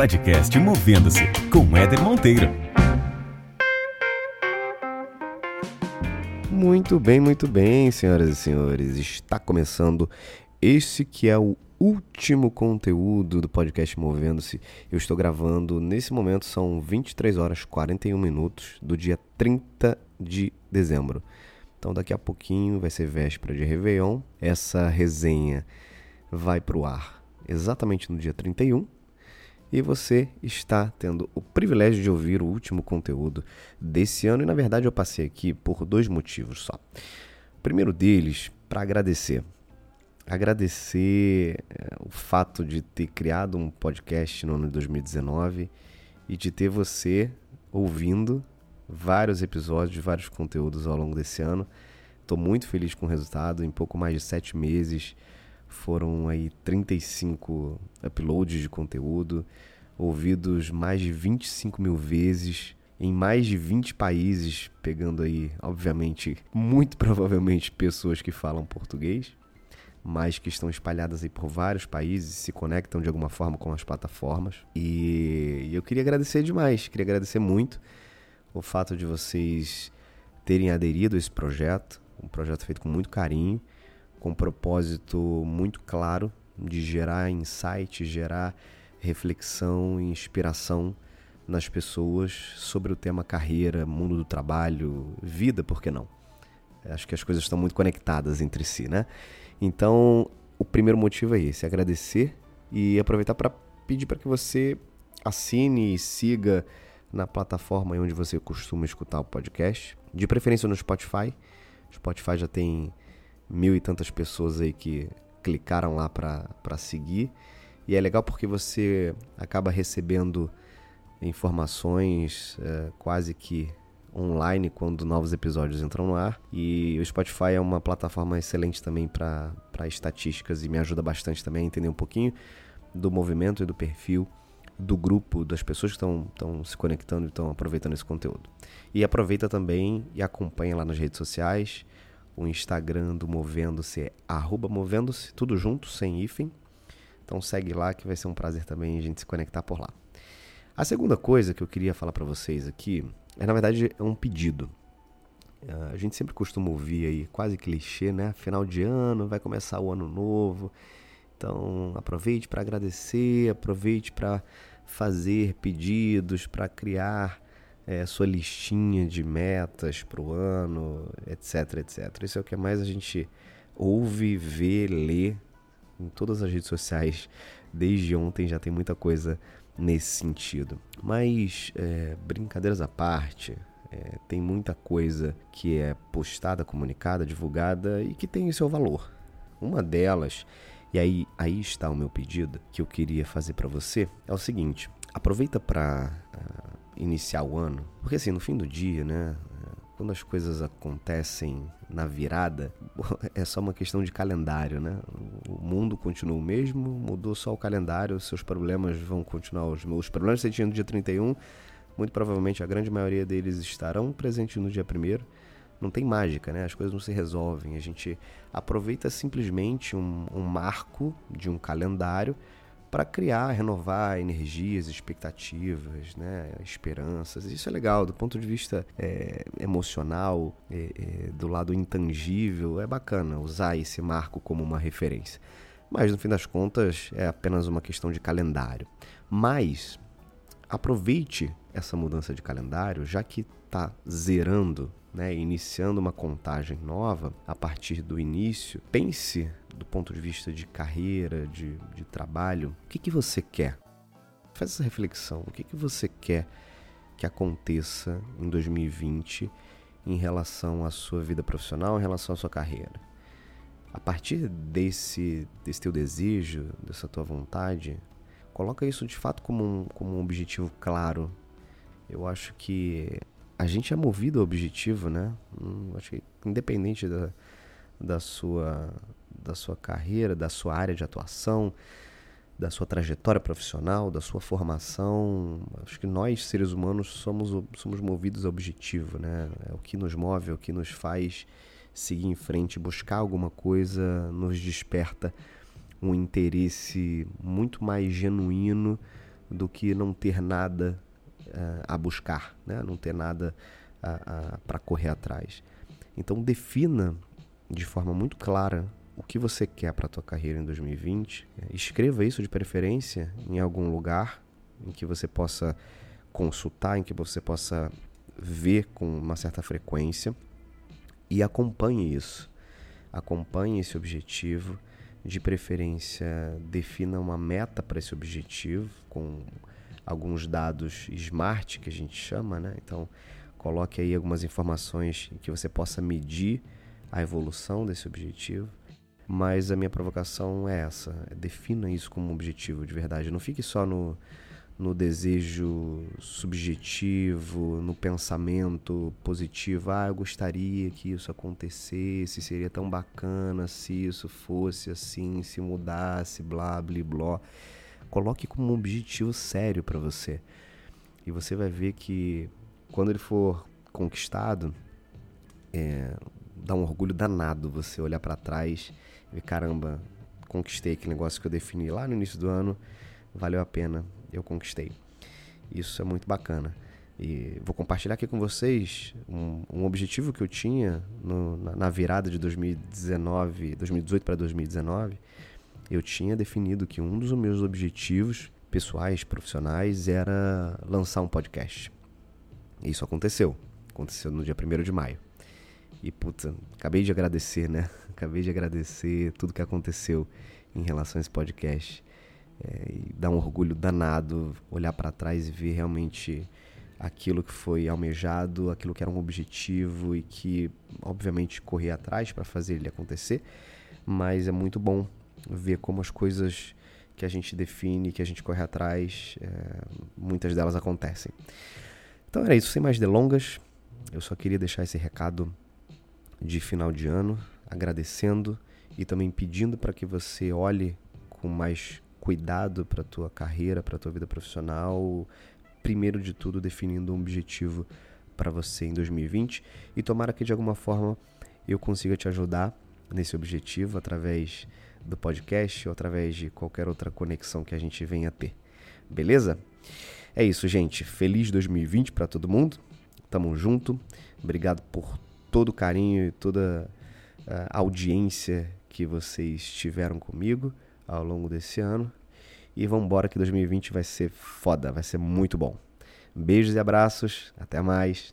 Podcast Movendo-se com Éder Monteiro. Muito bem, muito bem, senhoras e senhores. Está começando esse que é o último conteúdo do podcast Movendo-se. Eu estou gravando, nesse momento são 23 horas 41 minutos do dia 30 de dezembro. Então daqui a pouquinho vai ser véspera de Réveillon. Essa resenha vai para o ar exatamente no dia 31 e você está tendo o privilégio de ouvir o último conteúdo desse ano. E na verdade eu passei aqui por dois motivos só. O primeiro deles, para agradecer. Agradecer é, o fato de ter criado um podcast no ano de 2019 e de ter você ouvindo vários episódios, vários conteúdos ao longo desse ano. Estou muito feliz com o resultado. Em pouco mais de sete meses, foram aí 35 uploads de conteúdo, ouvidos mais de 25 mil vezes em mais de 20 países, pegando aí, obviamente, muito provavelmente pessoas que falam português, mas que estão espalhadas aí por vários países, se conectam de alguma forma com as plataformas. E eu queria agradecer demais, queria agradecer muito o fato de vocês terem aderido a esse projeto, um projeto feito com muito carinho com um propósito muito claro de gerar insight, gerar reflexão e inspiração nas pessoas sobre o tema carreira, mundo do trabalho, vida, por que não? Acho que as coisas estão muito conectadas entre si, né? Então, o primeiro motivo é esse, agradecer e aproveitar para pedir para que você assine e siga na plataforma onde você costuma escutar o podcast, de preferência no Spotify. O Spotify já tem mil e tantas pessoas aí que clicaram lá para seguir. E é legal porque você acaba recebendo informações é, quase que online quando novos episódios entram no ar. E o Spotify é uma plataforma excelente também para estatísticas e me ajuda bastante também a entender um pouquinho do movimento e do perfil do grupo, das pessoas que estão se conectando e estão aproveitando esse conteúdo. E aproveita também e acompanha lá nas redes sociais. O Instagram do Movendo-se é arroba Movendo-se, tudo junto, sem hífen. Então segue lá que vai ser um prazer também a gente se conectar por lá. A segunda coisa que eu queria falar para vocês aqui é, na verdade, é um pedido. Ah, a gente sempre costuma ouvir aí, quase clichê, né? Final de ano, vai começar o ano novo. Então, aproveite para agradecer, aproveite para fazer pedidos, para criar é, sua listinha de metas para o ano, etc, etc. Isso é o que mais a gente ouve, vê, lê em todas as redes sociais. Desde ontem já tem muita coisa nesse sentido. Mas, é, brincadeiras à parte, é, tem muita coisa que é postada, comunicada, divulgada e que tem o seu valor. Uma delas, e aí, aí está o meu pedido que eu queria fazer para você, é o seguinte: aproveita para uh, iniciar o ano, porque assim, no fim do dia, né? Quando as coisas acontecem na virada, é só uma questão de calendário, né? O mundo continua o mesmo, mudou só o calendário, seus problemas vão continuar os meus. Os problemas que você tinha no dia 31, muito provavelmente a grande maioria deles estarão presentes no dia 1 não tem mágica, né? As coisas não se resolvem. A gente aproveita simplesmente um, um marco de um calendário para criar, renovar energias, expectativas, né, esperanças. Isso é legal do ponto de vista é, emocional, é, é, do lado intangível. É bacana usar esse marco como uma referência. Mas no fim das contas é apenas uma questão de calendário. Mas aproveite essa mudança de calendário, já que está zerando né, iniciando uma contagem nova a partir do início, pense do ponto de vista de carreira, de, de trabalho, o que, que você quer? Faz essa reflexão. O que, que você quer que aconteça em 2020 em relação à sua vida profissional, em relação à sua carreira? A partir desse, desse teu desejo, dessa tua vontade, coloca isso de fato como um, como um objetivo claro. Eu acho que a gente é movido ao objetivo, né? Hum, acho que independente da, da, sua, da sua carreira, da sua área de atuação, da sua trajetória profissional, da sua formação, acho que nós, seres humanos, somos, somos movidos ao objetivo, né? É o que nos move, é o que nos faz seguir em frente, buscar alguma coisa, nos desperta um interesse muito mais genuíno do que não ter nada uh, a buscar, né? não ter nada para correr atrás. Então defina de forma muito clara o que você quer para a tua carreira em 2020. Escreva isso de preferência em algum lugar em que você possa consultar, em que você possa ver com uma certa frequência e acompanhe isso. Acompanhe esse objetivo, de preferência defina uma meta para esse objetivo com alguns dados smart que a gente chama, né? Então, coloque aí algumas informações que você possa medir a evolução desse objetivo. Mas a minha provocação é essa: defina isso como um objetivo de verdade. Não fique só no, no desejo subjetivo, no pensamento positivo. Ah, eu gostaria que isso acontecesse, seria tão bacana se isso fosse assim, se mudasse, blá, blá, blá. Coloque como um objetivo sério para você. E você vai ver que quando ele for conquistado, é, dá um orgulho danado você olhar para trás ver, caramba, conquistei aquele negócio que eu defini lá no início do ano, valeu a pena eu conquistei. Isso é muito bacana. E vou compartilhar aqui com vocês um, um objetivo que eu tinha no, na, na, virada de 2019, 2018 para 2019. Eu tinha definido que um dos meus objetivos pessoais, profissionais, era lançar um podcast. Isso aconteceu. Aconteceu no dia 1 de maio. E, puta, acabei de agradecer, né? Acabei de agradecer tudo que aconteceu em relação a esse podcast. É, e dá um orgulho danado olhar para trás e ver realmente aquilo que foi almejado, aquilo que era um objetivo e que, obviamente, correr atrás para fazer ele acontecer. Mas é muito bom ver como as coisas que a gente define, que a gente corre atrás, é, muitas delas acontecem. Então era isso, sem mais delongas. Eu só queria deixar esse recado de final de ano, agradecendo e também pedindo para que você olhe com mais cuidado para tua carreira, para tua vida profissional, primeiro de tudo definindo um objetivo para você em 2020 e tomara que de alguma forma eu consiga te ajudar nesse objetivo através do podcast ou através de qualquer outra conexão que a gente venha ter. Beleza? É isso, gente. Feliz 2020 para todo mundo. Tamo junto. Obrigado por todo o carinho e toda a audiência que vocês tiveram comigo ao longo desse ano. E vamos embora que 2020 vai ser foda, vai ser muito bom. Beijos e abraços, até mais.